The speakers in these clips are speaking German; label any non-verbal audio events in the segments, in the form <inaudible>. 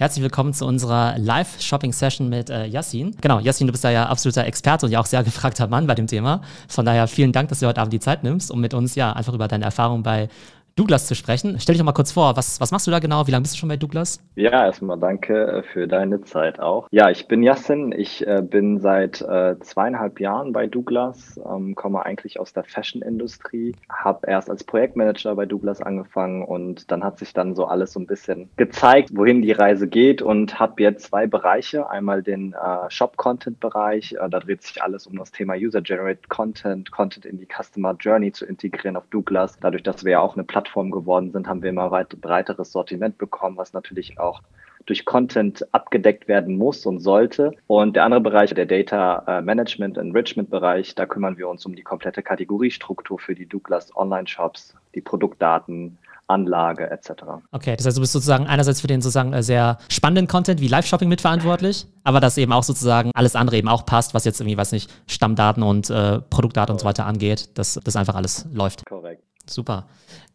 Herzlich willkommen zu unserer Live-Shopping-Session mit äh, Yassin. Genau, Yassin, du bist da ja absoluter Experte und ja auch sehr gefragter Mann bei dem Thema. Von daher vielen Dank, dass du heute Abend die Zeit nimmst, um mit uns ja einfach über deine Erfahrungen bei Douglas zu sprechen. Stell dich doch mal kurz vor, was, was machst du da genau? Wie lange bist du schon bei Douglas? Ja, erstmal danke äh, für deine Zeit auch. Ja, ich bin Yassin. Ich äh, bin seit äh, zweieinhalb Jahren bei Douglas, ähm, komme eigentlich aus der Fashion-Industrie, habe erst als Projektmanager bei Douglas angefangen und dann hat sich dann so alles so ein bisschen gezeigt, wohin die Reise geht und habe jetzt zwei Bereiche. Einmal den äh, Shop-Content-Bereich, äh, da dreht sich alles um das Thema User-Generated Content, Content in die Customer Journey zu integrieren auf Douglas. Dadurch, dass wir ja auch eine Plattform Plattform geworden sind, haben wir immer weit breiteres Sortiment bekommen, was natürlich auch durch Content abgedeckt werden muss und sollte. Und der andere Bereich, der Data äh, Management Enrichment Bereich, da kümmern wir uns um die komplette Kategoriestruktur für die Douglas Online Shops, die Produktdaten, Anlage etc. Okay, das heißt, du bist sozusagen einerseits für den sozusagen äh, sehr spannenden Content wie Live-Shopping mitverantwortlich, aber dass eben auch sozusagen alles andere eben auch passt, was jetzt irgendwie, weiß nicht, Stammdaten und äh, Produktdaten und so weiter angeht, dass das einfach alles läuft. Korrekt. Super.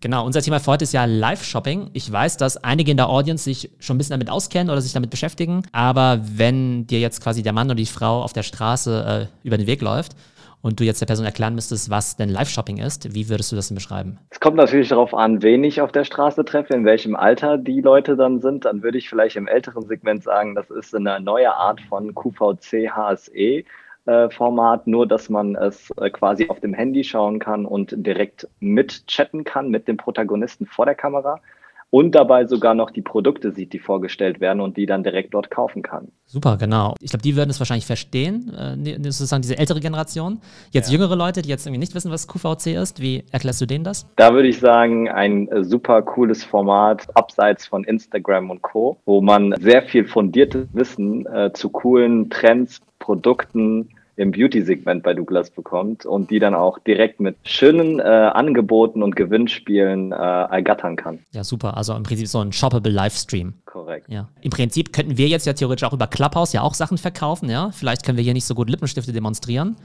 Genau, unser Thema für heute ist ja Live-Shopping. Ich weiß, dass einige in der Audience sich schon ein bisschen damit auskennen oder sich damit beschäftigen, aber wenn dir jetzt quasi der Mann oder die Frau auf der Straße äh, über den Weg läuft und du jetzt der Person erklären müsstest, was denn Live-Shopping ist, wie würdest du das denn beschreiben? Es kommt natürlich darauf an, wen ich auf der Straße treffe, in welchem Alter die Leute dann sind. Dann würde ich vielleicht im älteren Segment sagen, das ist eine neue Art von QVC HSE Format, nur dass man es äh, quasi auf dem Handy schauen kann und direkt mitchatten kann mit dem Protagonisten vor der Kamera und dabei sogar noch die Produkte sieht, die vorgestellt werden und die dann direkt dort kaufen kann. Super, genau. Ich glaube, die würden es wahrscheinlich verstehen, äh, sozusagen diese ältere Generation. Jetzt ja. jüngere Leute, die jetzt irgendwie nicht wissen, was QVC ist, wie erklärst du denen das? Da würde ich sagen, ein äh, super cooles Format abseits von Instagram und Co., wo man sehr viel fundiertes Wissen äh, zu coolen Trends, Produkten, im Beauty-Segment bei Douglas bekommt und die dann auch direkt mit schönen äh, Angeboten und Gewinnspielen äh, ergattern kann. Ja, super. Also im Prinzip so ein shoppable Livestream. Korrekt. Ja. Im Prinzip könnten wir jetzt ja theoretisch auch über Clubhouse ja auch Sachen verkaufen, ja. Vielleicht können wir hier nicht so gut Lippenstifte demonstrieren.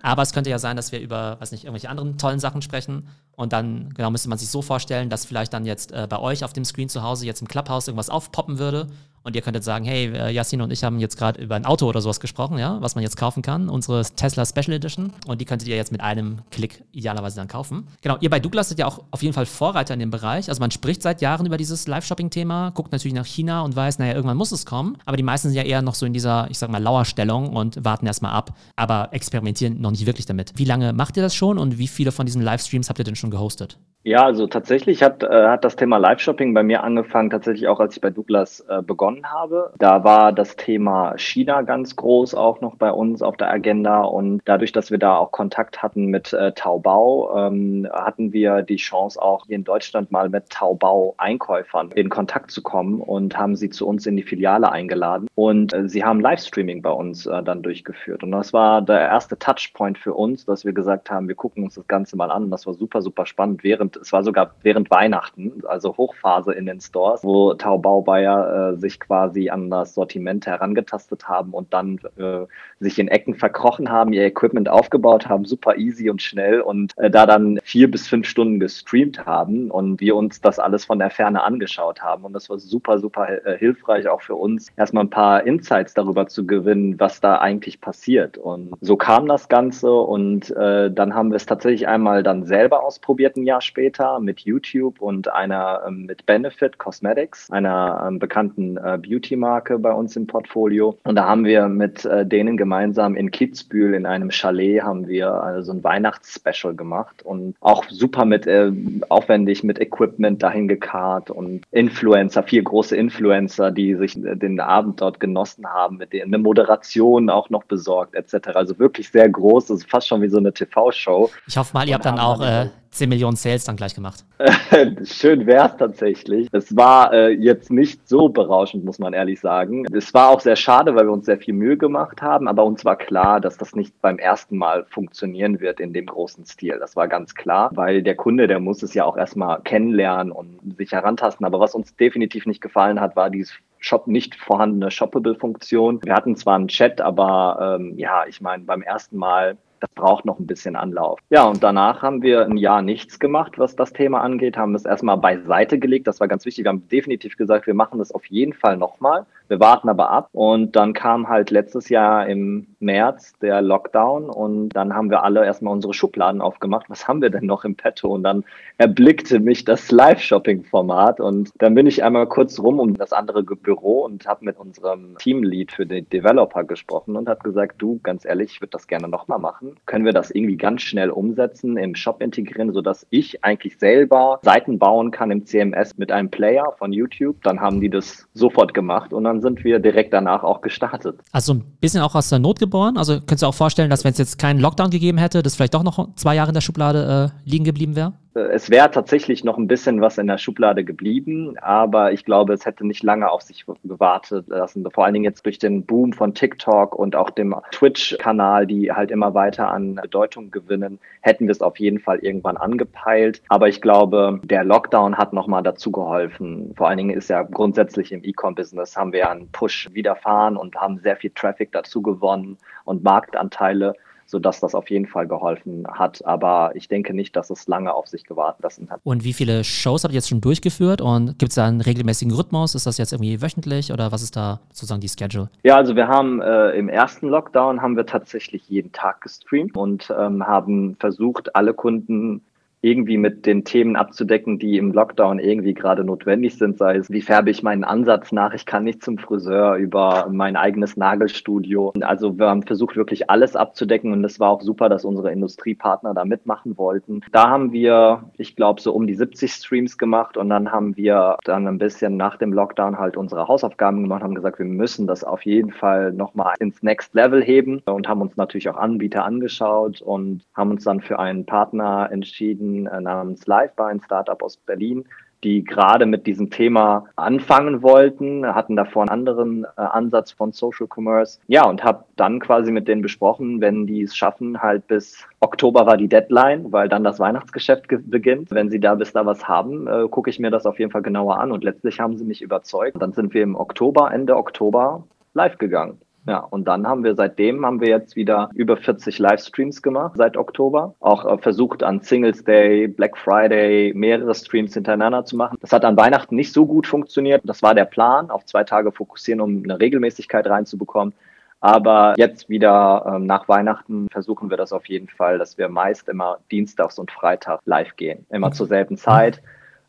Aber es könnte ja sein, dass wir über, weiß nicht, irgendwelche anderen tollen Sachen sprechen. Und dann, genau, müsste man sich so vorstellen, dass vielleicht dann jetzt äh, bei euch auf dem Screen zu Hause jetzt im Clubhouse irgendwas aufpoppen würde und ihr könntet sagen, hey, äh, Yassin und ich haben jetzt gerade über ein Auto oder sowas gesprochen, ja, was man jetzt kaufen kann, unsere Tesla Special Edition. Und die könntet ihr jetzt mit einem Klick idealerweise dann kaufen. Genau, ihr bei Douglas seid ja auch auf jeden Fall Vorreiter in dem Bereich. Also man spricht seit Jahren über dieses Live-Shopping-Thema, guckt natürlich nach China und weiß, naja, irgendwann muss es kommen. Aber die meisten sind ja eher noch so in dieser, ich sag mal, Lauerstellung und warten erstmal ab, aber experimentieren noch nicht wirklich damit. Wie lange macht ihr das schon und wie viele von diesen Livestreams habt ihr denn schon gehostet? Ja, also tatsächlich hat, äh, hat das Thema Live-Shopping bei mir angefangen, tatsächlich auch als ich bei Douglas äh, begonnen habe. Da war das Thema China ganz groß auch noch bei uns auf der Agenda und dadurch, dass wir da auch Kontakt hatten mit äh, Taobao, ähm, hatten wir die Chance auch hier in Deutschland mal mit Taobao-Einkäufern in Kontakt zu kommen und haben sie zu uns in die Filiale eingeladen. Und äh, sie haben Livestreaming bei uns äh, dann durchgeführt. Und das war der erste Touchpoint für uns, dass wir gesagt haben, wir gucken uns das Ganze mal an. Das war super, super spannend. Während während, es war sogar während Weihnachten, also Hochphase in den Stores, wo Taubau Bayer äh, sich quasi an das Sortiment herangetastet haben und dann äh, sich in Ecken verkrochen haben, ihr Equipment aufgebaut haben, super easy und schnell und äh, da dann vier bis fünf Stunden gestreamt haben und wir uns das alles von der Ferne angeschaut haben. Und das war super, super äh, hilfreich auch für uns, erstmal ein paar Insights darüber zu gewinnen, was da eigentlich passiert. Und so kam das Ganze und äh, dann haben wir es tatsächlich einmal dann selber ausprobiert ein Jahr später später mit YouTube und einer ähm, mit Benefit Cosmetics, einer ähm, bekannten äh, Beauty-Marke bei uns im Portfolio. Und da haben wir mit äh, denen gemeinsam in Kitzbühel in einem Chalet haben wir also ein Weihnachtsspecial gemacht und auch super mit äh, aufwendig mit Equipment dahin gekarrt und Influencer, vier große Influencer, die sich den Abend dort genossen haben, mit denen eine Moderation auch noch besorgt etc. Also wirklich sehr groß, das ist fast schon wie so eine TV-Show. Ich hoffe mal, ihr habt dann auch äh, 10 Millionen Sales dann gleich gemacht. <laughs> Schön wär's tatsächlich. Es war äh, jetzt nicht so berauschend, muss man ehrlich sagen. Es war auch sehr schade, weil wir uns sehr viel Mühe gemacht haben, aber uns war klar, dass das nicht beim ersten Mal funktionieren wird in dem großen Stil. Das war ganz klar, weil der Kunde, der muss es ja auch erstmal kennenlernen und sich herantasten. Aber was uns definitiv nicht gefallen hat, war dieses Shop nicht vorhandene Shoppable-Funktion. Wir hatten zwar einen Chat, aber ähm, ja, ich meine, beim ersten Mal das braucht noch ein bisschen Anlauf. Ja, und danach haben wir ein Jahr nichts gemacht, was das Thema angeht, haben es erstmal beiseite gelegt. Das war ganz wichtig. Wir haben definitiv gesagt, wir machen das auf jeden Fall nochmal. Wir warten aber ab. Und dann kam halt letztes Jahr im März der Lockdown und dann haben wir alle erstmal unsere Schubladen aufgemacht. Was haben wir denn noch im Petto? Und dann erblickte mich das Live-Shopping-Format und dann bin ich einmal kurz rum um das andere Büro und habe mit unserem Teamlead für den Developer gesprochen und hat gesagt, du, ganz ehrlich, ich würde das gerne nochmal machen. Können wir das irgendwie ganz schnell umsetzen, im Shop integrieren, sodass ich eigentlich selber Seiten bauen kann im CMS mit einem Player von YouTube? Dann haben die das sofort gemacht und dann sind wir direkt danach auch gestartet. Also ein bisschen auch aus der Not geboren. Also könntest du auch vorstellen, dass wenn es jetzt keinen Lockdown gegeben hätte, das vielleicht doch noch zwei Jahre in der Schublade äh, liegen geblieben wäre? Es wäre tatsächlich noch ein bisschen was in der Schublade geblieben, aber ich glaube, es hätte nicht lange auf sich gewartet lassen. Vor allen Dingen jetzt durch den Boom von TikTok und auch dem Twitch-Kanal, die halt immer weiter an Bedeutung gewinnen, hätten wir es auf jeden Fall irgendwann angepeilt. Aber ich glaube, der Lockdown hat nochmal dazu geholfen. Vor allen Dingen ist ja grundsätzlich im E-Com-Business haben wir einen Push widerfahren und haben sehr viel Traffic dazu gewonnen und Marktanteile sodass das auf jeden Fall geholfen hat. Aber ich denke nicht, dass es lange auf sich gewartet lassen hat. Und wie viele Shows habt ihr jetzt schon durchgeführt und gibt es da einen regelmäßigen Rhythmus? Ist das jetzt irgendwie wöchentlich oder was ist da sozusagen die Schedule? Ja, also wir haben äh, im ersten Lockdown haben wir tatsächlich jeden Tag gestreamt und ähm, haben versucht, alle Kunden irgendwie mit den Themen abzudecken, die im Lockdown irgendwie gerade notwendig sind, sei es, wie färbe ich meinen Ansatz nach, ich kann nicht zum Friseur, über mein eigenes Nagelstudio. Also wir haben versucht, wirklich alles abzudecken und es war auch super, dass unsere Industriepartner da mitmachen wollten. Da haben wir, ich glaube, so um die 70 Streams gemacht und dann haben wir dann ein bisschen nach dem Lockdown halt unsere Hausaufgaben gemacht, haben gesagt, wir müssen das auf jeden Fall nochmal ins Next Level heben und haben uns natürlich auch Anbieter angeschaut und haben uns dann für einen Partner entschieden, äh, namens Livebar, ein Startup aus Berlin, die gerade mit diesem Thema anfangen wollten, hatten davor einen anderen äh, Ansatz von Social Commerce. Ja, und habe dann quasi mit denen besprochen, wenn die es schaffen, halt bis Oktober war die Deadline, weil dann das Weihnachtsgeschäft beginnt. Wenn sie da bis da was haben, äh, gucke ich mir das auf jeden Fall genauer an. Und letztlich haben sie mich überzeugt. Dann sind wir im Oktober, Ende Oktober live gegangen. Ja, und dann haben wir seitdem haben wir jetzt wieder über 40 Livestreams gemacht seit Oktober. Auch äh, versucht an Singles Day, Black Friday mehrere Streams hintereinander zu machen. Das hat an Weihnachten nicht so gut funktioniert. Das war der Plan, auf zwei Tage fokussieren, um eine Regelmäßigkeit reinzubekommen. Aber jetzt wieder ähm, nach Weihnachten versuchen wir das auf jeden Fall, dass wir meist immer Dienstags und Freitag live gehen. Immer zur selben Zeit.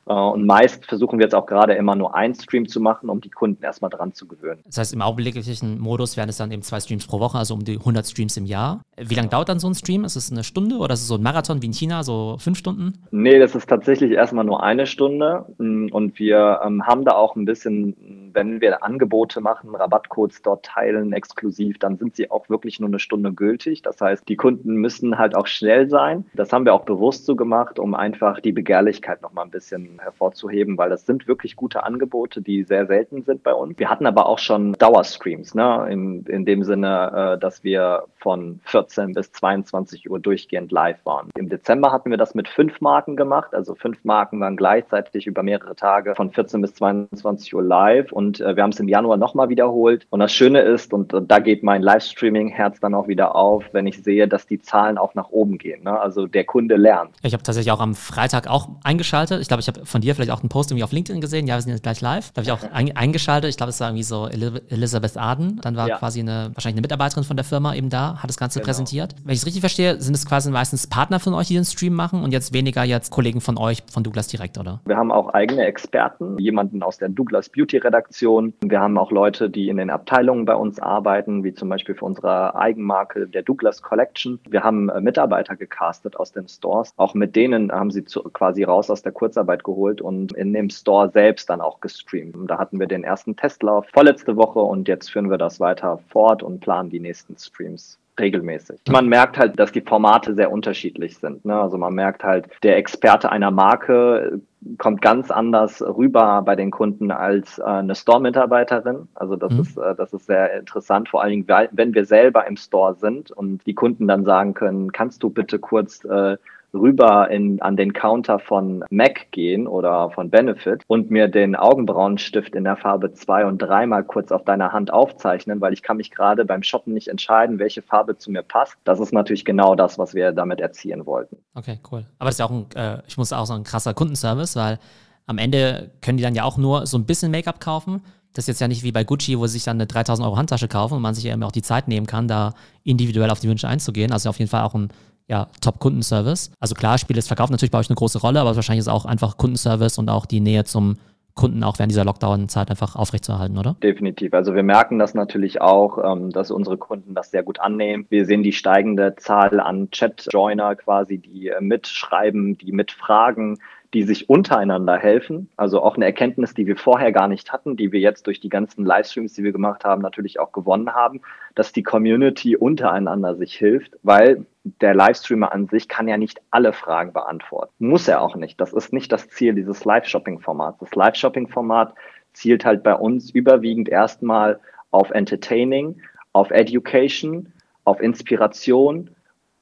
Äh, und meist versuchen wir jetzt auch gerade immer nur einen Stream zu machen, um die Kunden erstmal dran zu gewöhnen. Das heißt, im augenblicklichen Modus wären es dann eben zwei Streams pro Woche, also um die 100 Streams im Jahr. Wie lange dauert dann so ein Stream? Ist es eine Stunde oder ist es so ein Marathon wie in China, so fünf Stunden? Nee, das ist tatsächlich erstmal nur eine Stunde. Mm, und wir ähm, haben da auch ein bisschen, wenn wir Angebote machen, Rabattcodes dort teilen, exklusiv, dann sind sie auch wirklich nur eine Stunde gültig. Das heißt, die Kunden müssen halt auch schnell sein. Das haben wir auch bewusst so gemacht, um einfach die Begehrlichkeit nochmal ein bisschen hervorzuheben, weil das sind wirklich gute Angebote, die sehr selten sind bei uns. Wir hatten aber auch schon Dauerstreams, ne? in, in dem Sinne, äh, dass wir von 14 bis 22 Uhr durchgehend live waren. Im Dezember hatten wir das mit fünf Marken gemacht, also fünf Marken waren gleichzeitig über mehrere Tage von 14 bis 22 Uhr live und äh, wir haben es im Januar nochmal wiederholt. Und das Schöne ist, und, und da geht mein Livestreaming-Herz dann auch wieder auf, wenn ich sehe, dass die Zahlen auch nach oben gehen. Ne? Also der Kunde lernt. Ich habe tatsächlich auch am Freitag auch eingeschaltet. Ich glaube, ich habe von dir vielleicht auch einen Post irgendwie auf LinkedIn gesehen. Ja, wir sind jetzt gleich live. Da habe ich auch ein, eingeschaltet. Ich glaube, es war irgendwie so Elizabeth Arden. Dann war ja. quasi eine, wahrscheinlich eine Mitarbeiterin von der Firma eben da, hat das Ganze genau. präsentiert. Wenn ich es richtig verstehe, sind es quasi meistens Partner von euch, die den Stream machen und jetzt weniger jetzt Kollegen von euch, von Douglas direkt, oder? Wir haben auch eigene Experten, jemanden aus der Douglas Beauty Redaktion. Wir haben auch Leute, die in den Abteilungen bei uns arbeiten, wie zum Beispiel für unsere Eigenmarke der Douglas Collection. Wir haben äh, Mitarbeiter gecastet aus den Stores. Auch mit denen haben sie zu, quasi raus aus der Kurzarbeit geholt und in dem Store selbst dann auch gestreamt. Da hatten wir den ersten Testlauf vorletzte Woche und jetzt führen wir das weiter fort und planen die nächsten Streams regelmäßig. Man merkt halt, dass die Formate sehr unterschiedlich sind. Ne? Also man merkt halt, der Experte einer Marke kommt ganz anders rüber bei den Kunden als äh, eine Store-Mitarbeiterin. Also das mhm. ist äh, das ist sehr interessant, vor allen Dingen, wenn wir selber im Store sind und die Kunden dann sagen können, kannst du bitte kurz äh, rüber in, an den Counter von MAC gehen oder von Benefit und mir den Augenbrauenstift in der Farbe 2 und 3 mal kurz auf deiner Hand aufzeichnen, weil ich kann mich gerade beim Shoppen nicht entscheiden, welche Farbe zu mir passt. Das ist natürlich genau das, was wir damit erzielen wollten. Okay, cool. Aber das ist ja auch ein, äh, ich muss auch sagen, ein krasser Kundenservice, weil am Ende können die dann ja auch nur so ein bisschen Make-up kaufen. Das ist jetzt ja nicht wie bei Gucci, wo sie sich dann eine 3000 Euro Handtasche kaufen und man sich immer auch die Zeit nehmen kann, da individuell auf die Wünsche einzugehen. Also auf jeden Fall auch ein ja, Top-Kundenservice. Also klar, Spiele verkaufen natürlich bei euch eine große Rolle, aber wahrscheinlich ist auch einfach Kundenservice und auch die Nähe zum Kunden auch während dieser Lockdown-Zeit einfach aufrechtzuerhalten, oder? Definitiv. Also wir merken das natürlich auch, ähm, dass unsere Kunden das sehr gut annehmen. Wir sehen die steigende Zahl an Chat-Joiner quasi, die äh, mitschreiben, die mitfragen, die sich untereinander helfen. Also auch eine Erkenntnis, die wir vorher gar nicht hatten, die wir jetzt durch die ganzen Livestreams, die wir gemacht haben, natürlich auch gewonnen haben, dass die Community untereinander sich hilft, weil der Livestreamer an sich kann ja nicht alle Fragen beantworten. Muss er auch nicht. Das ist nicht das Ziel dieses Live-Shopping-Formats. Das Live-Shopping-Format zielt halt bei uns überwiegend erstmal auf Entertaining, auf Education, auf Inspiration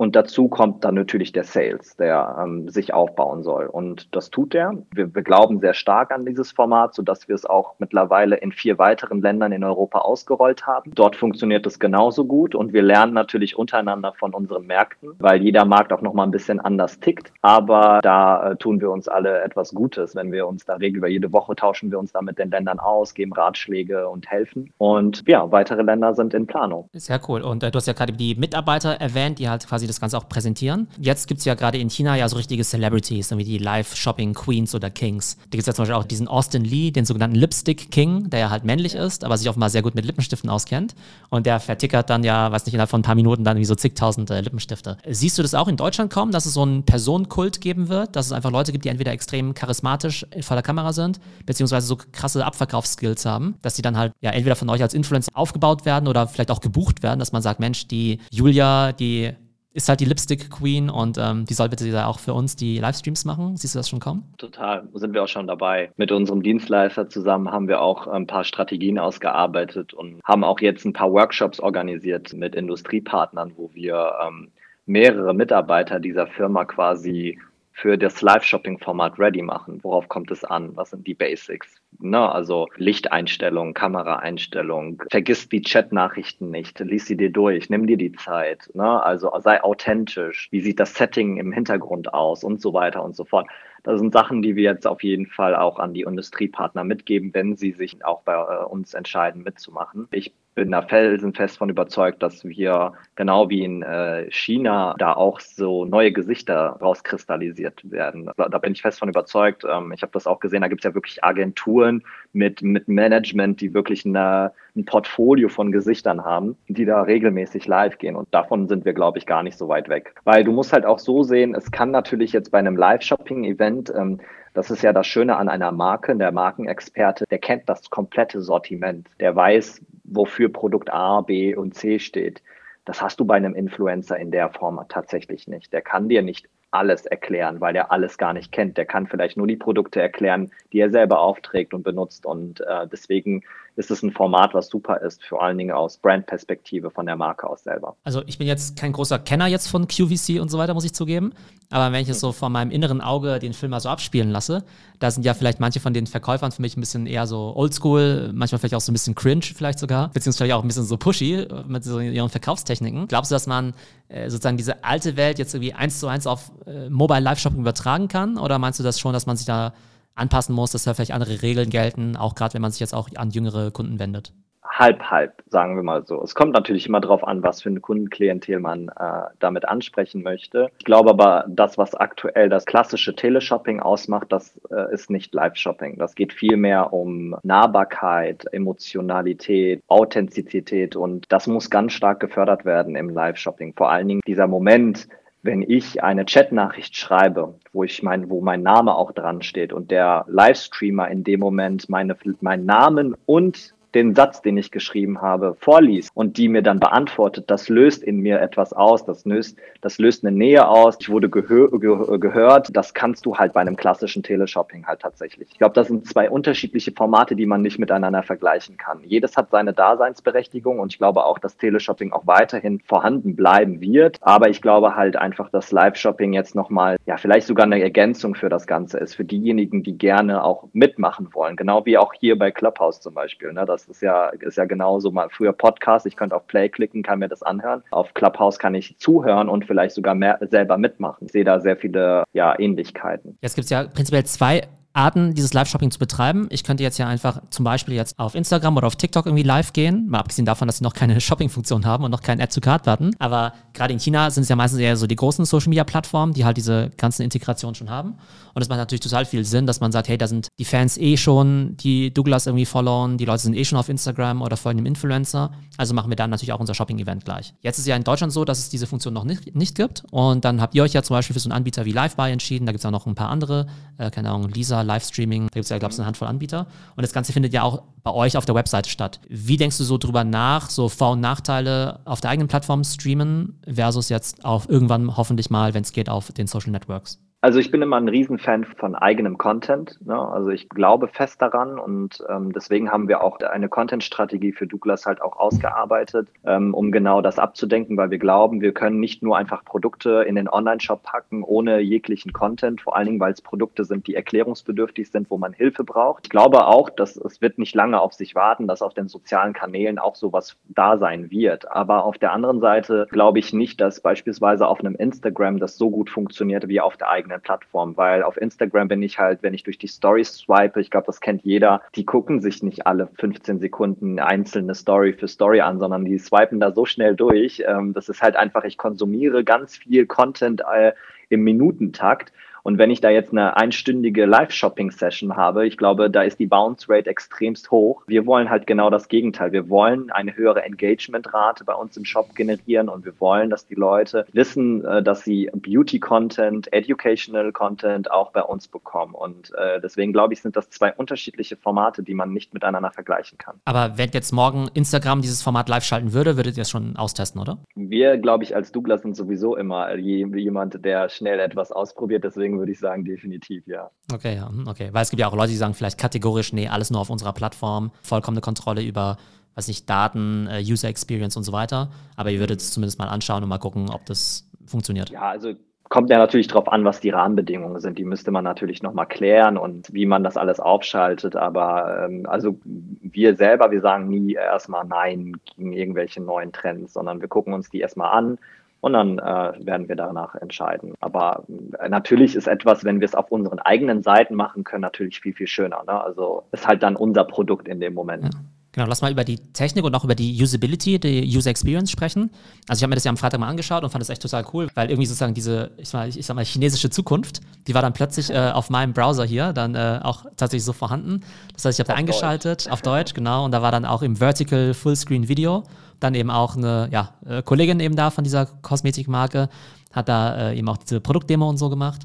und dazu kommt dann natürlich der Sales, der ähm, sich aufbauen soll. Und das tut er. Wir, wir glauben sehr stark an dieses Format, sodass wir es auch mittlerweile in vier weiteren Ländern in Europa ausgerollt haben. Dort funktioniert es genauso gut und wir lernen natürlich untereinander von unseren Märkten, weil jeder Markt auch nochmal ein bisschen anders tickt. Aber da äh, tun wir uns alle etwas Gutes, wenn wir uns da regelmäßig, jede Woche tauschen wir uns da mit den Ländern aus, geben Ratschläge und helfen. Und ja, weitere Länder sind in Planung. Sehr cool. Und äh, du hast ja gerade die Mitarbeiter erwähnt, die halt quasi das Ganze auch präsentieren. Jetzt gibt es ja gerade in China ja so richtige Celebrities, wie die Live-Shopping-Queens oder Kings. Da gibt es ja zum Beispiel auch diesen Austin Lee, den sogenannten Lipstick King, der ja halt männlich ist, aber sich offenbar sehr gut mit Lippenstiften auskennt. Und der vertickert dann ja, weiß nicht, innerhalb von ein paar Minuten dann wie so zigtausend äh, Lippenstifte. Siehst du das auch in Deutschland kommen, dass es so einen Personenkult geben wird, dass es einfach Leute gibt, die entweder extrem charismatisch vor der Kamera sind, beziehungsweise so krasse Abverkaufsskills haben, dass die dann halt ja entweder von euch als Influencer aufgebaut werden oder vielleicht auch gebucht werden, dass man sagt, Mensch, die Julia, die ist halt die Lipstick Queen und ähm, die soll bitte auch für uns die Livestreams machen. Siehst du das schon kommen? Total, sind wir auch schon dabei. Mit unserem Dienstleister zusammen haben wir auch ein paar Strategien ausgearbeitet und haben auch jetzt ein paar Workshops organisiert mit Industriepartnern, wo wir ähm, mehrere Mitarbeiter dieser Firma quasi für das Live-Shopping-Format ready machen. Worauf kommt es an? Was sind die Basics? Ne? Also Lichteinstellung, Kameraeinstellung, vergiss die Chat-Nachrichten nicht, lies sie dir durch, nimm dir die Zeit. Ne? Also sei authentisch. Wie sieht das Setting im Hintergrund aus und so weiter und so fort. Das sind Sachen, die wir jetzt auf jeden Fall auch an die Industriepartner mitgeben, wenn sie sich auch bei äh, uns entscheiden, mitzumachen. Ich bin da felsenfest von überzeugt, dass wir genau wie in äh, China da auch so neue Gesichter rauskristallisiert werden. Da bin ich fest von überzeugt. Ähm, ich habe das auch gesehen, da gibt es ja wirklich Agenturen mit, mit Management, die wirklich eine, ein Portfolio von Gesichtern haben, die da regelmäßig live gehen. Und davon sind wir, glaube ich, gar nicht so weit weg. Weil du musst halt auch so sehen, es kann natürlich jetzt bei einem Live-Shopping-Event ähm, das ist ja das Schöne an einer Marke. Der Markenexperte, der kennt das komplette Sortiment. Der weiß, wofür Produkt A, B und C steht. Das hast du bei einem Influencer in der Form tatsächlich nicht. Der kann dir nicht alles erklären, weil er alles gar nicht kennt. Der kann vielleicht nur die Produkte erklären, die er selber aufträgt und benutzt. Und äh, deswegen ist es ein Format, was super ist, vor allen Dingen aus Brandperspektive von der Marke aus selber. Also ich bin jetzt kein großer Kenner jetzt von QVC und so weiter, muss ich zugeben. Aber wenn ich es so von meinem inneren Auge den Film mal so abspielen lasse, da sind ja vielleicht manche von den Verkäufern für mich ein bisschen eher so oldschool, manchmal vielleicht auch so ein bisschen cringe vielleicht sogar, beziehungsweise auch ein bisschen so pushy mit so ihren Verkaufstechniken. Glaubst du, dass man äh, sozusagen diese alte Welt jetzt irgendwie eins zu eins auf äh, Mobile Live Shopping übertragen kann? Oder meinst du das schon, dass man sich da anpassen muss, dass da vielleicht andere Regeln gelten, auch gerade wenn man sich jetzt auch an jüngere Kunden wendet? Halb, halb, sagen wir mal so. Es kommt natürlich immer darauf an, was für eine Kundenklientel man äh, damit ansprechen möchte. Ich glaube aber, das, was aktuell das klassische Teleshopping ausmacht, das äh, ist nicht Live-Shopping. Das geht viel mehr um Nahbarkeit, Emotionalität, Authentizität und das muss ganz stark gefördert werden im Live-Shopping. Vor allen Dingen dieser Moment, wenn ich eine Chatnachricht schreibe, wo ich mein, wo mein Name auch dran steht und der Livestreamer in dem Moment meine, meinen Namen und den Satz, den ich geschrieben habe, vorliest und die mir dann beantwortet, das löst in mir etwas aus, das löst, das löst eine Nähe aus, ich wurde gehör, ge gehört, das kannst du halt bei einem klassischen Teleshopping halt tatsächlich. Ich glaube, das sind zwei unterschiedliche Formate, die man nicht miteinander vergleichen kann. Jedes hat seine Daseinsberechtigung und ich glaube auch, dass Teleshopping auch weiterhin vorhanden bleiben wird, aber ich glaube halt einfach, dass Live-Shopping jetzt nochmal, ja, vielleicht sogar eine Ergänzung für das Ganze ist, für diejenigen, die gerne auch mitmachen wollen, genau wie auch hier bei Clubhouse zum Beispiel. Ne? Das ist ja, ist ja genauso mal früher Podcast. Ich könnte auf Play klicken, kann mir das anhören. Auf Clubhouse kann ich zuhören und vielleicht sogar mehr selber mitmachen. Ich sehe da sehr viele ja, Ähnlichkeiten. Jetzt gibt es ja prinzipiell zwei Arten, dieses Live-Shopping zu betreiben. Ich könnte jetzt ja einfach zum Beispiel jetzt auf Instagram oder auf TikTok irgendwie live gehen, mal abgesehen davon, dass sie noch keine <laughs> Shopping-Funktion haben und noch keinen Add-to-Card-Button. Aber gerade in China sind es ja meistens eher so die großen Social-Media-Plattformen, die halt diese ganzen Integrationen schon haben. Und es macht natürlich total viel Sinn, dass man sagt, hey, da sind die Fans eh schon, die Douglas irgendwie followen, die Leute sind eh schon auf Instagram oder folgen dem Influencer. Also machen wir dann natürlich auch unser Shopping-Event gleich. Jetzt ist ja in Deutschland so, dass es diese Funktion noch nicht, nicht gibt. Und dann habt ihr euch ja zum Beispiel für so einen Anbieter wie Livebuy entschieden. Da gibt es auch noch ein paar andere, äh, keine Ahnung, Lisa, Livestreaming. Da gibt es ja, glaube ich, eine Handvoll Anbieter. Und das Ganze findet ja auch bei euch auf der Webseite statt. Wie denkst du so drüber nach, so Vor- und Nachteile auf der eigenen Plattform streamen versus jetzt auf irgendwann hoffentlich mal, wenn es geht, auf den Social Networks? Also ich bin immer ein Riesenfan von eigenem Content. Ne? Also ich glaube fest daran und ähm, deswegen haben wir auch eine Content-Strategie für Douglas halt auch ausgearbeitet, ähm, um genau das abzudenken, weil wir glauben, wir können nicht nur einfach Produkte in den Online-Shop packen ohne jeglichen Content, vor allen Dingen, weil es Produkte sind, die erklärungsbedürftig sind, wo man Hilfe braucht. Ich glaube auch, dass es wird nicht lange auf sich warten, dass auf den sozialen Kanälen auch sowas da sein wird. Aber auf der anderen Seite glaube ich nicht, dass beispielsweise auf einem Instagram das so gut funktioniert wie auf der eigenen eigenen Plattform, weil auf Instagram bin ich halt, wenn ich durch die Stories swipe, ich glaube, das kennt jeder, die gucken sich nicht alle 15 Sekunden einzelne Story für Story an, sondern die swipen da so schnell durch. Ähm, das ist halt einfach, ich konsumiere ganz viel Content äh, im Minutentakt und wenn ich da jetzt eine einstündige Live-Shopping-Session habe, ich glaube, da ist die Bounce Rate extremst hoch. Wir wollen halt genau das Gegenteil. Wir wollen eine höhere Engagement-Rate bei uns im Shop generieren und wir wollen, dass die Leute wissen, äh, dass sie Beauty-Content, Educational-Content auch bei uns bekommen. Und äh, deswegen glaube ich, sind das zwei unterschiedliche Formate, die man nicht miteinander vergleichen kann. Aber wenn jetzt morgen Instagram dieses Format live schalten würde, würdet ihr es schon austesten, oder? Wir, glaube ich, als Douglas sind sowieso immer jemand, der schnell etwas ausprobiert. Deswegen deswegen würde ich sagen, definitiv, ja. Okay, ja, hm, okay. Weil es gibt ja auch Leute, die sagen vielleicht kategorisch, nee, alles nur auf unserer Plattform, vollkommene Kontrolle über, was nicht, Daten, äh, User Experience und so weiter. Aber ihr würdet es zumindest mal anschauen und mal gucken, ob das funktioniert. Ja, also kommt ja natürlich darauf an, was die Rahmenbedingungen sind. Die müsste man natürlich nochmal klären und wie man das alles aufschaltet. Aber ähm, also wir selber, wir sagen nie erstmal Nein gegen irgendwelche neuen Trends, sondern wir gucken uns die erstmal an und dann äh, werden wir danach entscheiden. Aber äh, natürlich ist etwas, wenn wir es auf unseren eigenen Seiten machen können, natürlich viel, viel schöner. Ne? Also ist halt dann unser Produkt in dem Moment. Ja. Genau, lass mal über die Technik und auch über die Usability, die User Experience sprechen. Also ich habe mir das ja am Freitag mal angeschaut und fand das echt total cool, weil irgendwie sozusagen diese, ich, mal, ich sag mal, chinesische Zukunft, die war dann plötzlich äh, auf meinem Browser hier dann äh, auch tatsächlich so vorhanden. Das heißt, ich habe da eingeschaltet, Deutsch. auf Deutsch, genau, und da war dann auch im Vertical Fullscreen Video dann eben auch eine ja, äh, Kollegin eben da von dieser Kosmetikmarke, hat da äh, eben auch diese Produktdemo und so gemacht.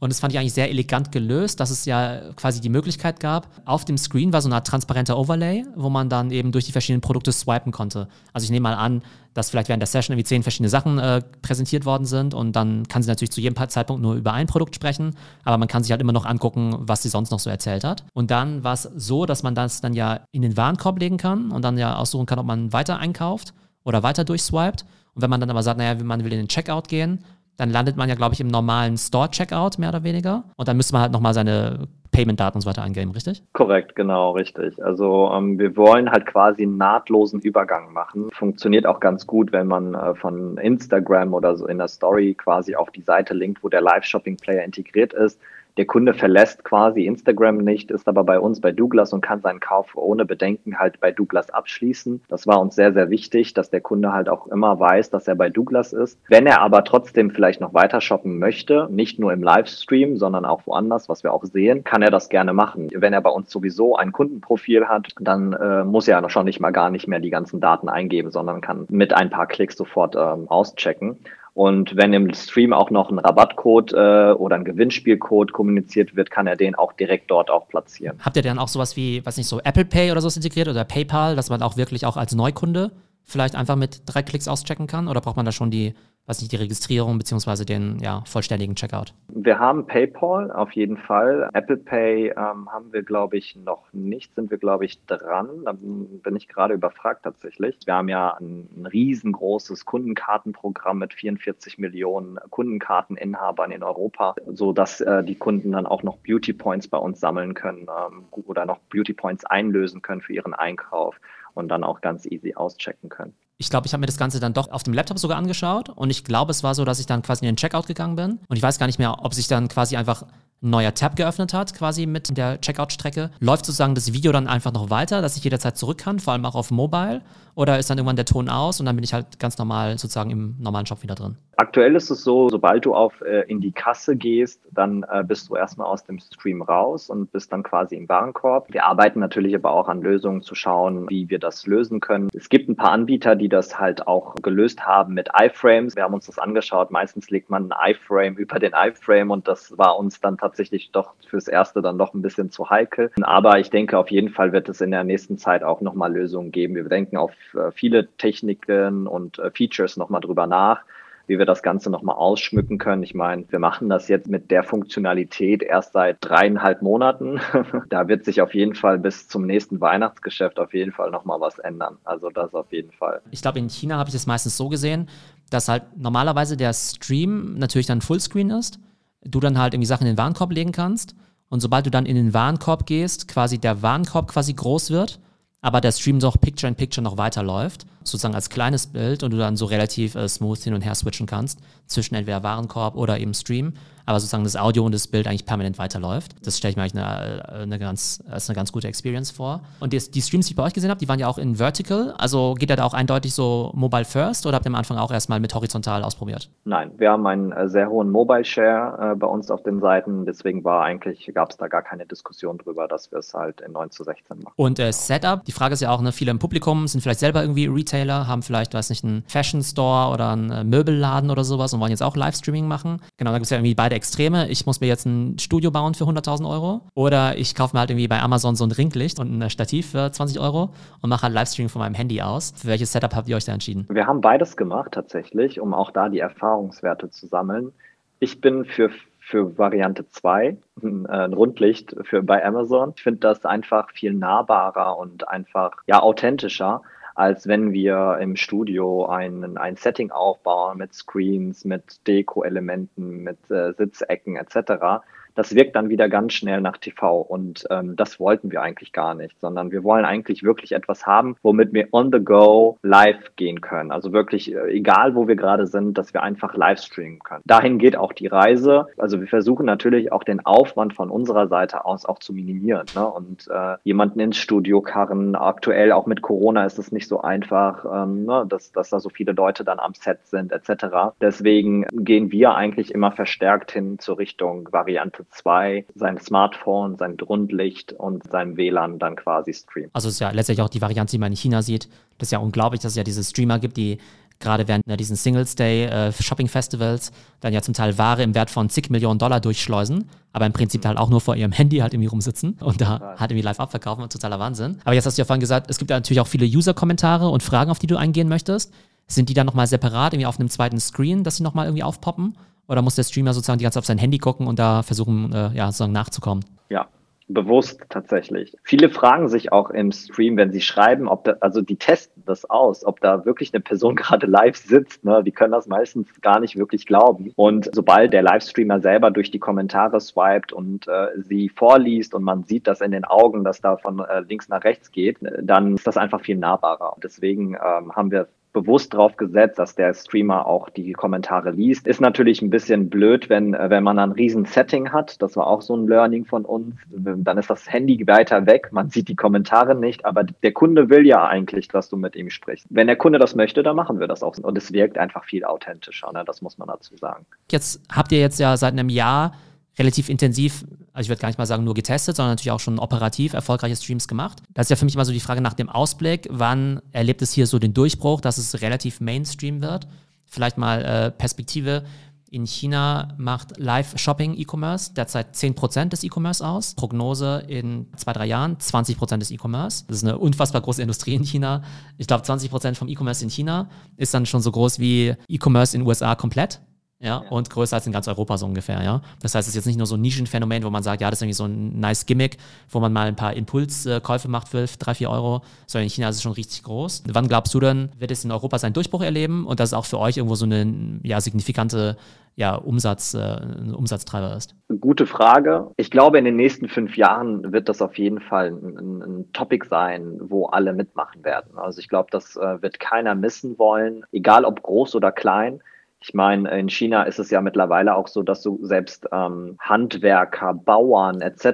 Und das fand ich eigentlich sehr elegant gelöst, dass es ja quasi die Möglichkeit gab, auf dem Screen war so eine Art transparenter Overlay, wo man dann eben durch die verschiedenen Produkte swipen konnte. Also ich nehme mal an, dass vielleicht während der Session irgendwie zehn verschiedene Sachen äh, präsentiert worden sind und dann kann sie natürlich zu jedem Zeitpunkt nur über ein Produkt sprechen, aber man kann sich halt immer noch angucken, was sie sonst noch so erzählt hat. Und dann war es so, dass man das dann ja in den Warenkorb legen kann und dann ja aussuchen kann, ob man weiter einkauft oder weiter durchswiped. Und wenn man dann aber sagt, naja, man will in den Checkout gehen, dann landet man ja, glaube ich, im normalen Store-Checkout mehr oder weniger. Und dann müsste man halt nochmal seine Payment-Daten und so weiter eingeben, richtig? Korrekt, genau, richtig. Also ähm, wir wollen halt quasi einen nahtlosen Übergang machen. Funktioniert auch ganz gut, wenn man äh, von Instagram oder so in der Story quasi auf die Seite linkt, wo der Live-Shopping-Player integriert ist der Kunde verlässt quasi Instagram nicht, ist aber bei uns bei Douglas und kann seinen Kauf ohne Bedenken halt bei Douglas abschließen. Das war uns sehr, sehr wichtig, dass der Kunde halt auch immer weiß, dass er bei Douglas ist. Wenn er aber trotzdem vielleicht noch weiter shoppen möchte, nicht nur im Livestream, sondern auch woanders, was wir auch sehen, kann er das gerne machen. Wenn er bei uns sowieso ein Kundenprofil hat, dann äh, muss er schon nicht mal gar nicht mehr die ganzen Daten eingeben, sondern kann mit ein paar Klicks sofort ähm, auschecken. Und wenn im Stream auch noch ein Rabattcode äh, oder ein Gewinnspielcode kommuniziert wird, kann er den auch direkt dort auch platzieren. Habt ihr dann auch sowas wie, was nicht so, Apple Pay oder sowas integriert oder PayPal, dass man auch wirklich auch als Neukunde vielleicht einfach mit drei Klicks auschecken kann? Oder braucht man da schon die weiß nicht, die Registrierung beziehungsweise den ja, vollständigen Checkout? Wir haben PayPal auf jeden Fall. Apple Pay ähm, haben wir, glaube ich, noch nicht, sind wir, glaube ich, dran. Da bin ich gerade überfragt tatsächlich. Wir haben ja ein, ein riesengroßes Kundenkartenprogramm mit 44 Millionen Kundenkarteninhabern in Europa, sodass äh, die Kunden dann auch noch Beauty Points bei uns sammeln können ähm, oder noch Beauty Points einlösen können für ihren Einkauf und dann auch ganz easy auschecken können ich glaube, ich habe mir das Ganze dann doch auf dem Laptop sogar angeschaut und ich glaube, es war so, dass ich dann quasi in den Checkout gegangen bin und ich weiß gar nicht mehr, ob sich dann quasi einfach ein neuer Tab geöffnet hat, quasi mit der Checkout-Strecke. Läuft sozusagen das Video dann einfach noch weiter, dass ich jederzeit zurück kann, vor allem auch auf Mobile? Oder ist dann irgendwann der Ton aus und dann bin ich halt ganz normal sozusagen im normalen Shop wieder drin? Aktuell ist es so, sobald du auf äh, in die Kasse gehst, dann äh, bist du erstmal aus dem Stream raus und bist dann quasi im Warenkorb. Wir arbeiten natürlich aber auch an Lösungen zu schauen, wie wir das lösen können. Es gibt ein paar Anbieter, die das halt auch gelöst haben mit iFrames. Wir haben uns das angeschaut. Meistens legt man ein iFrame über den iFrame und das war uns dann tatsächlich doch fürs Erste dann noch ein bisschen zu heikel. Aber ich denke, auf jeden Fall wird es in der nächsten Zeit auch nochmal Lösungen geben. Wir denken auf viele Techniken und äh, Features nochmal drüber nach wie wir das Ganze nochmal ausschmücken können. Ich meine, wir machen das jetzt mit der Funktionalität erst seit dreieinhalb Monaten. <laughs> da wird sich auf jeden Fall bis zum nächsten Weihnachtsgeschäft auf jeden Fall nochmal was ändern. Also das auf jeden Fall. Ich glaube, in China habe ich es meistens so gesehen, dass halt normalerweise der Stream natürlich dann Fullscreen ist, du dann halt irgendwie Sachen in den Warenkorb legen kannst und sobald du dann in den Warenkorb gehst, quasi der Warenkorb quasi groß wird aber der Stream doch Picture-in-Picture noch weiterläuft, sozusagen als kleines Bild und du dann so relativ äh, smooth hin und her switchen kannst zwischen entweder Warenkorb oder eben Stream aber sozusagen das Audio und das Bild eigentlich permanent weiterläuft. Das stelle ich mir eigentlich eine, äh, eine, ganz, als eine ganz gute Experience vor. Und die, die, Streams, die ich bei euch gesehen habe, die waren ja auch in Vertical. Also geht er da auch eindeutig so Mobile First oder habt ihr am Anfang auch erstmal mit horizontal ausprobiert? Nein, wir haben einen äh, sehr hohen Mobile Share äh, bei uns auf den Seiten. Deswegen war eigentlich, gab es da gar keine Diskussion drüber, dass wir es halt in 9 zu 16 machen. Und äh, Setup, die Frage ist ja auch, ne, viele im Publikum sind vielleicht selber irgendwie Retailer, haben vielleicht, weiß nicht, einen Fashion Store oder einen äh, Möbelladen oder sowas und wollen jetzt auch Livestreaming machen. Genau, da gibt es ja irgendwie beide Extreme. Ich muss mir jetzt ein Studio bauen für 100.000 Euro oder ich kaufe mir halt irgendwie bei Amazon so ein Ringlicht und ein Stativ für 20 Euro und mache halt Livestream von meinem Handy aus. Für welches Setup habt ihr euch da entschieden? Wir haben beides gemacht tatsächlich, um auch da die Erfahrungswerte zu sammeln. Ich bin für für Variante 2, <laughs> ein, äh, ein Rundlicht für bei Amazon. Ich finde das einfach viel nahbarer und einfach ja authentischer als wenn wir im Studio ein, ein Setting aufbauen mit Screens, mit Deko-Elementen, mit äh, Sitzecken etc das wirkt dann wieder ganz schnell nach TV und ähm, das wollten wir eigentlich gar nicht, sondern wir wollen eigentlich wirklich etwas haben, womit wir on the go live gehen können. Also wirklich, äh, egal wo wir gerade sind, dass wir einfach live streamen können. Dahin geht auch die Reise. Also wir versuchen natürlich auch den Aufwand von unserer Seite aus auch zu minimieren ne? und äh, jemanden ins Studio karren. Aktuell auch mit Corona ist es nicht so einfach, ähm, ne? dass, dass da so viele Leute dann am Set sind etc. Deswegen gehen wir eigentlich immer verstärkt hin zur Richtung Variante 2 sein Smartphone, sein Grundlicht und sein WLAN dann quasi streamen. Also es ist ja letztlich auch die Variante, die man in China sieht. Das ist ja unglaublich, dass es ja diese Streamer gibt, die gerade während ne, diesen Singles Day äh, Shopping Festivals dann ja zum Teil Ware im Wert von zig Millionen Dollar durchschleusen, aber im Prinzip halt auch nur vor ihrem Handy halt irgendwie rumsitzen und da halt irgendwie live abverkaufen, totaler Wahnsinn. Aber jetzt hast du ja vorhin gesagt, es gibt ja natürlich auch viele User-Kommentare und Fragen, auf die du eingehen möchtest. Sind die dann nochmal separat irgendwie auf einem zweiten Screen, dass sie nochmal irgendwie aufpoppen? Oder muss der Streamer sozusagen die ganze Zeit auf sein Handy gucken und da versuchen, äh, ja, sozusagen nachzukommen? Ja, bewusst tatsächlich. Viele fragen sich auch im Stream, wenn sie schreiben, ob da, also die testen das aus, ob da wirklich eine Person <laughs> gerade live sitzt. Ne? Die können das meistens gar nicht wirklich glauben. Und sobald der Livestreamer selber durch die Kommentare swiped und äh, sie vorliest und man sieht das in den Augen, dass da von äh, links nach rechts geht, dann ist das einfach viel nahbarer. Und deswegen ähm, haben wir bewusst drauf gesetzt, dass der Streamer auch die Kommentare liest. Ist natürlich ein bisschen blöd, wenn, äh, wenn man ein riesen Setting hat. Das war auch so ein Learning von uns. Dann ist das Handy weiter weg. Man sieht die Kommentare nicht, aber der Kunde will ja eigentlich, dass du mit ihm sprichst. Wenn der Kunde das möchte, dann machen wir das auch. Und es wirkt einfach viel authentischer. Ne? Das muss man dazu sagen. Jetzt habt ihr jetzt ja seit einem Jahr relativ intensiv, also ich würde gar nicht mal sagen nur getestet, sondern natürlich auch schon operativ erfolgreiche Streams gemacht. Das ist ja für mich immer so die Frage nach dem Ausblick, wann erlebt es hier so den Durchbruch, dass es relativ Mainstream wird? Vielleicht mal äh, Perspektive. In China macht Live-Shopping E-Commerce derzeit 10% des E-Commerce aus. Prognose in zwei, drei Jahren 20% des E-Commerce. Das ist eine unfassbar große Industrie in China. Ich glaube, 20% vom E-Commerce in China ist dann schon so groß wie E-Commerce in den USA komplett ja, ja, und größer als in ganz Europa so ungefähr, ja. Das heißt, es ist jetzt nicht nur so ein Nischenphänomen, wo man sagt, ja, das ist irgendwie so ein nice Gimmick, wo man mal ein paar Impulskäufe macht für drei, vier Euro, sondern in China ist es schon richtig groß. Wann glaubst du denn, wird es in Europa seinen Durchbruch erleben und dass es auch für euch irgendwo so eine ja, signifikante ja, Umsatz, äh, Umsatztreiber ist? Gute Frage. Ich glaube, in den nächsten fünf Jahren wird das auf jeden Fall ein, ein, ein Topic sein, wo alle mitmachen werden. Also ich glaube, das äh, wird keiner missen wollen, egal ob groß oder klein. Ich meine, in China ist es ja mittlerweile auch so, dass du selbst ähm, Handwerker, Bauern etc.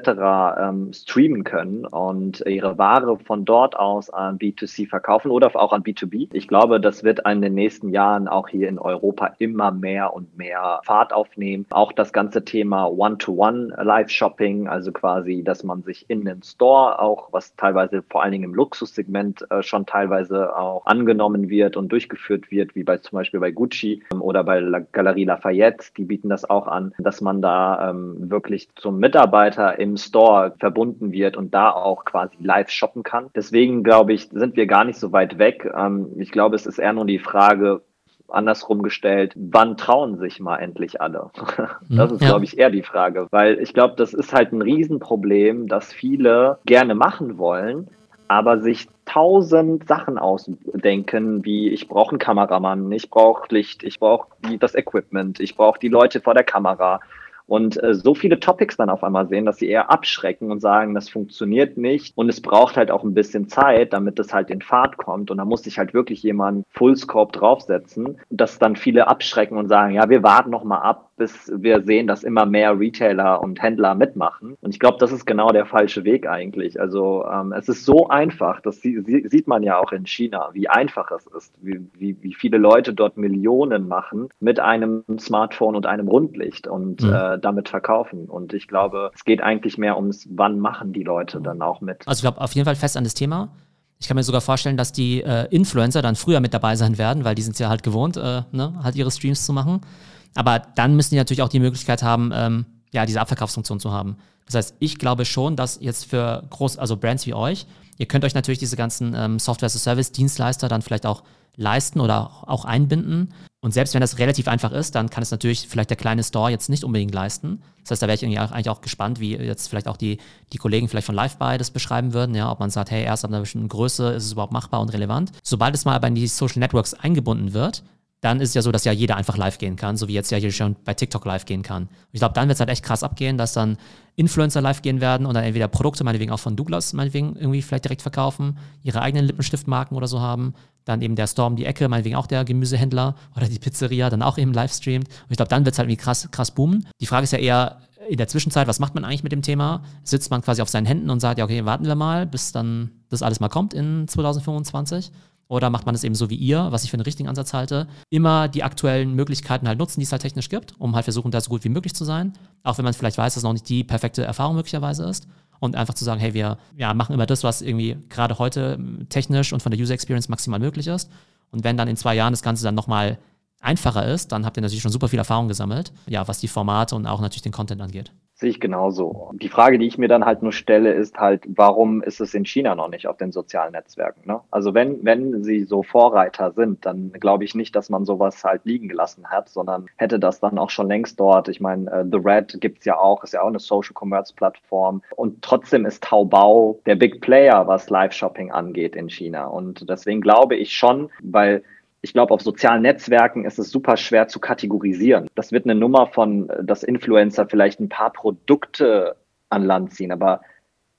Ähm, streamen können und ihre Ware von dort aus an B2C verkaufen oder auch an B2B. Ich glaube, das wird in den nächsten Jahren auch hier in Europa immer mehr und mehr Fahrt aufnehmen. Auch das ganze Thema One-to-One Live-Shopping, also quasi, dass man sich in den Store auch, was teilweise vor allen Dingen im Luxussegment äh, schon teilweise auch angenommen wird und durchgeführt wird, wie bei zum Beispiel bei Gucci ähm, oder oder bei La Galerie Lafayette, die bieten das auch an, dass man da ähm, wirklich zum Mitarbeiter im Store verbunden wird und da auch quasi live shoppen kann. Deswegen glaube ich, sind wir gar nicht so weit weg. Ähm, ich glaube, es ist eher nur die Frage, andersrum gestellt, wann trauen sich mal endlich alle? <laughs> Das ist, ja. glaube ich, eher die Frage, weil ich glaube, das ist halt ein Riesenproblem, dass viele gerne machen wollen, aber sich tausend Sachen ausdenken, wie ich brauche einen Kameramann, ich brauche Licht, ich brauche das Equipment, ich brauche die Leute vor der Kamera. Und äh, so viele Topics dann auf einmal sehen, dass sie eher abschrecken und sagen, das funktioniert nicht. Und es braucht halt auch ein bisschen Zeit, damit es halt in Fahrt kommt. Und da muss sich halt wirklich jemand Fullscope draufsetzen, dass dann viele abschrecken und sagen, ja, wir warten noch mal ab, bis wir sehen, dass immer mehr Retailer und Händler mitmachen. Und ich glaube, das ist genau der falsche Weg eigentlich. Also ähm, es ist so einfach, das sieht man ja auch in China, wie einfach es ist, wie, wie, wie viele Leute dort Millionen machen mit einem Smartphone und einem Rundlicht und mhm. äh, damit verkaufen. Und ich glaube, es geht eigentlich mehr ums, wann machen die Leute dann auch mit. Also ich glaube auf jeden Fall fest an das Thema. Ich kann mir sogar vorstellen, dass die äh, Influencer dann früher mit dabei sein werden, weil die sind ja halt gewohnt, äh, ne, halt ihre Streams zu machen. Aber dann müssen die natürlich auch die Möglichkeit haben, ähm, ja, diese Abverkaufsfunktion zu haben. Das heißt, ich glaube schon, dass jetzt für groß, also Brands wie euch, ihr könnt euch natürlich diese ganzen ähm, Software-as-a-Service-Dienstleister dann vielleicht auch leisten oder auch einbinden. Und selbst wenn das relativ einfach ist, dann kann es natürlich vielleicht der kleine Store jetzt nicht unbedingt leisten. Das heißt, da wäre ich irgendwie eigentlich auch gespannt, wie jetzt vielleicht auch die, die Kollegen vielleicht von LiveBuy das beschreiben würden, ja, ob man sagt, hey, erst ab einer bestimmten Größe ist es überhaupt machbar und relevant. Sobald es mal aber in die Social Networks eingebunden wird, dann ist es ja so, dass ja jeder einfach live gehen kann, so wie jetzt ja hier schon bei TikTok live gehen kann. Ich glaube, dann wird es halt echt krass abgehen, dass dann Influencer live gehen werden und dann entweder Produkte, meinetwegen auch von Douglas, meinetwegen irgendwie vielleicht direkt verkaufen, ihre eigenen Lippenstiftmarken oder so haben. Dann eben der Storm die Ecke, meinetwegen auch der Gemüsehändler oder die Pizzeria dann auch eben live streamt. Und ich glaube, dann wird es halt irgendwie krass, krass boomen. Die Frage ist ja eher, in der Zwischenzeit, was macht man eigentlich mit dem Thema? Sitzt man quasi auf seinen Händen und sagt, ja, okay, warten wir mal, bis dann das alles mal kommt in 2025? Oder macht man es eben so wie ihr, was ich für einen richtigen Ansatz halte, immer die aktuellen Möglichkeiten halt nutzen, die es halt technisch gibt, um halt versuchen, da so gut wie möglich zu sein. Auch wenn man vielleicht weiß, dass es noch nicht die perfekte Erfahrung möglicherweise ist. Und einfach zu sagen, hey, wir ja, machen immer das, was irgendwie gerade heute technisch und von der User Experience maximal möglich ist. Und wenn dann in zwei Jahren das Ganze dann nochmal einfacher ist, dann habt ihr natürlich schon super viel Erfahrung gesammelt, ja, was die Formate und auch natürlich den Content angeht. Sehe ich genauso. Die Frage, die ich mir dann halt nur stelle, ist halt, warum ist es in China noch nicht auf den sozialen Netzwerken? Ne? Also wenn, wenn sie so Vorreiter sind, dann glaube ich nicht, dass man sowas halt liegen gelassen hat, sondern hätte das dann auch schon längst dort. Ich meine, uh, The Red gibt's ja auch, ist ja auch eine Social Commerce Plattform. Und trotzdem ist Taobao der Big Player, was Live-Shopping angeht in China. Und deswegen glaube ich schon, weil ich glaube, auf sozialen Netzwerken ist es super schwer zu kategorisieren. Das wird eine Nummer von, dass Influencer vielleicht ein paar Produkte an Land ziehen, aber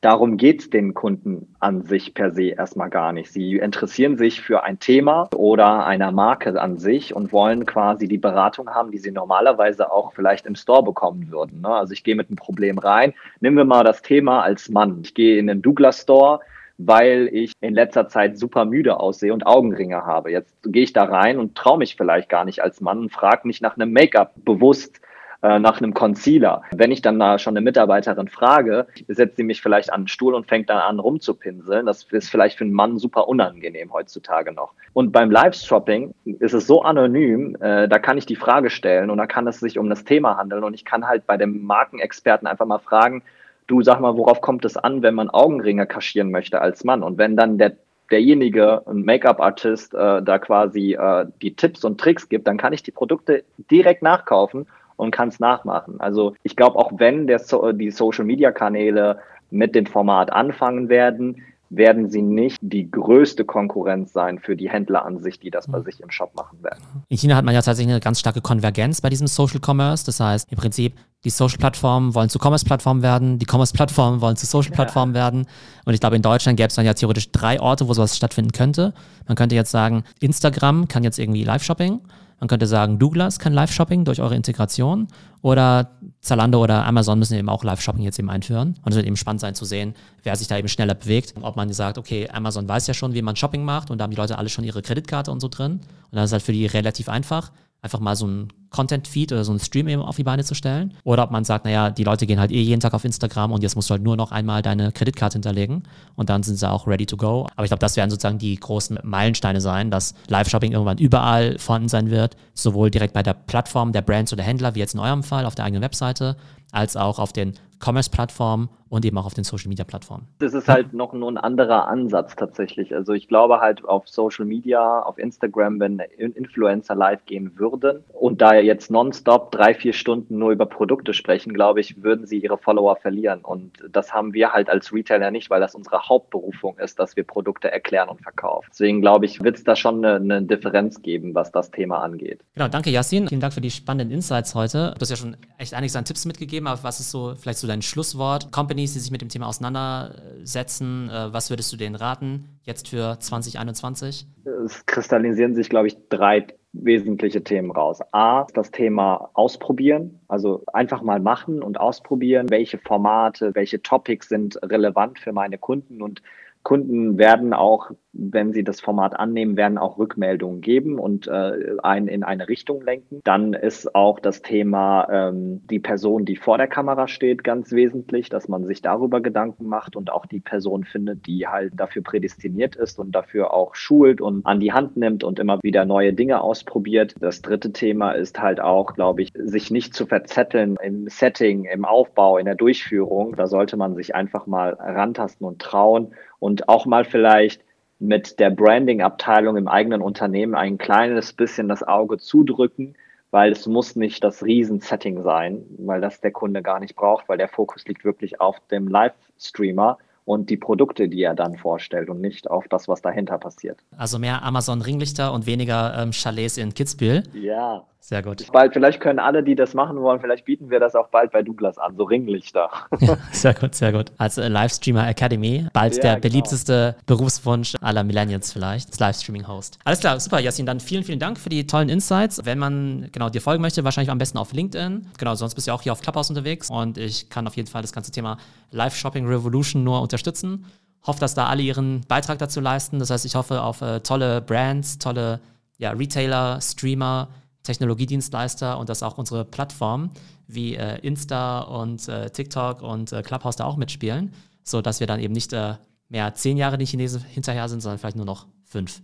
darum geht es den Kunden an sich per se erstmal gar nicht. Sie interessieren sich für ein Thema oder einer Marke an sich und wollen quasi die Beratung haben, die sie normalerweise auch vielleicht im Store bekommen würden. Ne? Also ich gehe mit einem Problem rein. Nehmen wir mal das Thema als Mann. Ich gehe in den Douglas Store weil ich in letzter Zeit super müde aussehe und Augenringe habe. Jetzt gehe ich da rein und traue mich vielleicht gar nicht als Mann und frage mich nach einem Make-up bewusst, äh, nach einem Concealer. Wenn ich dann da schon eine Mitarbeiterin frage, setzt sie mich vielleicht an den Stuhl und fängt dann an rumzupinseln. Das ist vielleicht für einen Mann super unangenehm heutzutage noch. Und beim Live-Shopping ist es so anonym, äh, da kann ich die Frage stellen und da kann es sich um das Thema handeln und ich kann halt bei dem Markenexperten einfach mal fragen, du sag mal, worauf kommt es an, wenn man Augenringe kaschieren möchte als Mann? Und wenn dann der derjenige, ein Make-up-Artist, äh, da quasi äh, die Tipps und Tricks gibt, dann kann ich die Produkte direkt nachkaufen und kann es nachmachen. Also ich glaube, auch wenn der so die Social-Media-Kanäle mit dem Format anfangen werden, werden sie nicht die größte Konkurrenz sein für die Händler an sich, die das bei mhm. sich im Shop machen werden. In China hat man ja tatsächlich eine ganz starke Konvergenz bei diesem Social Commerce. Das heißt, im Prinzip, die Social-Plattformen wollen zu Commerce-Plattformen werden, die Commerce-Plattformen wollen zu Social-Plattformen ja. werden. Und ich glaube, in Deutschland gäbe es dann ja theoretisch drei Orte, wo sowas stattfinden könnte. Man könnte jetzt sagen, Instagram kann jetzt irgendwie Live-Shopping. Man könnte sagen, Douglas kann Live-Shopping durch eure Integration oder Zalando oder Amazon müssen eben auch Live-Shopping jetzt eben einführen. Und es wird eben spannend sein zu sehen, wer sich da eben schneller bewegt. Ob man sagt, okay, Amazon weiß ja schon, wie man Shopping macht und da haben die Leute alle schon ihre Kreditkarte und so drin. Und dann ist halt für die relativ einfach einfach mal so ein Content-Feed oder so ein Stream eben auf die Beine zu stellen. Oder ob man sagt, naja, die Leute gehen halt eh jeden Tag auf Instagram und jetzt musst du halt nur noch einmal deine Kreditkarte hinterlegen und dann sind sie auch ready to go. Aber ich glaube, das werden sozusagen die großen Meilensteine sein, dass Live-Shopping irgendwann überall vorhanden sein wird, sowohl direkt bei der Plattform der Brands oder Händler, wie jetzt in eurem Fall auf der eigenen Webseite, als auch auf den Commerce-Plattformen und eben auch auf den Social-Media-Plattformen. Das ist halt noch ein anderer Ansatz tatsächlich. Also ich glaube halt auf Social Media, auf Instagram, wenn Influencer live gehen würden und da jetzt nonstop drei, vier Stunden nur über Produkte sprechen, glaube ich, würden sie ihre Follower verlieren. Und das haben wir halt als Retailer nicht, weil das unsere Hauptberufung ist, dass wir Produkte erklären und verkaufen. Deswegen glaube ich, wird es da schon eine, eine, Differenz geben, was das Thema angeht. Genau, danke Yassin. Vielen Dank für die spannenden Insights heute. Du hast ja schon echt einiges an Tipps mitgegeben, aber was ist so vielleicht so dein Schlusswort? Companies, die sich mit dem Thema auseinandersetzen, äh, was würdest du denen raten jetzt für 2021? Es kristallisieren sich, glaube ich, drei wesentliche Themen raus. A, das Thema ausprobieren, also einfach mal machen und ausprobieren, welche Formate, welche Topics sind relevant für meine Kunden und Kunden werden auch, wenn sie das Format annehmen, werden auch Rückmeldungen geben und äh, einen in eine Richtung lenken. Dann ist auch das Thema ähm, die Person, die vor der Kamera steht, ganz wesentlich, dass man sich darüber Gedanken macht und auch die Person findet, die halt dafür prädestiniert ist und dafür auch schult und an die Hand nimmt und immer wieder neue Dinge ausprobiert. Das dritte Thema ist halt auch, glaube ich, sich nicht zu verzetteln im Setting, im Aufbau, in der Durchführung. Da sollte man sich einfach mal rantasten und trauen und auch mal vielleicht mit der Branding-Abteilung im eigenen Unternehmen ein kleines bisschen das Auge zudrücken, weil es muss nicht das Riesen-Setting sein, weil das der Kunde gar nicht braucht, weil der Fokus liegt wirklich auf dem Live-Streamer und die Produkte, die er dann vorstellt und nicht auf das, was dahinter passiert. Also mehr Amazon-Ringlichter und weniger ähm, Chalets in Kitzbühel. Ja. Sehr gut. Bald, vielleicht können alle, die das machen wollen, vielleicht bieten wir das auch bald bei Douglas an, so Ringlichter. <laughs> Ja, sehr gut, sehr gut. Als äh, Livestreamer Academy, bald ja, der genau. beliebteste Berufswunsch aller Millennials vielleicht, das Livestreaming-Host. Alles klar, super, Yasin, dann vielen, vielen Dank für die tollen Insights. Wenn man genau dir folgen möchte, wahrscheinlich am besten auf LinkedIn. Genau, sonst bist du ja auch hier auf Clubhouse unterwegs und ich kann auf jeden Fall das ganze Thema Live-Shopping Revolution nur unterstützen. Hoffe, dass da alle ihren Beitrag dazu leisten. Das heißt, ich hoffe auf äh, tolle Brands, tolle ja, Retailer, Streamer, Technologiedienstleister und dass auch unsere Plattformen wie äh, Insta und äh, TikTok und äh, Clubhouse da auch mitspielen, sodass wir dann eben nicht äh, mehr zehn Jahre die Chinesen hinterher sind, sondern vielleicht nur noch fünf.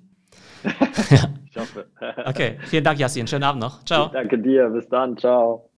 <laughs> ich hoffe. <laughs> okay, vielen Dank, Yassin. Schönen Abend noch. Ciao. Ich danke dir. Bis dann. Ciao.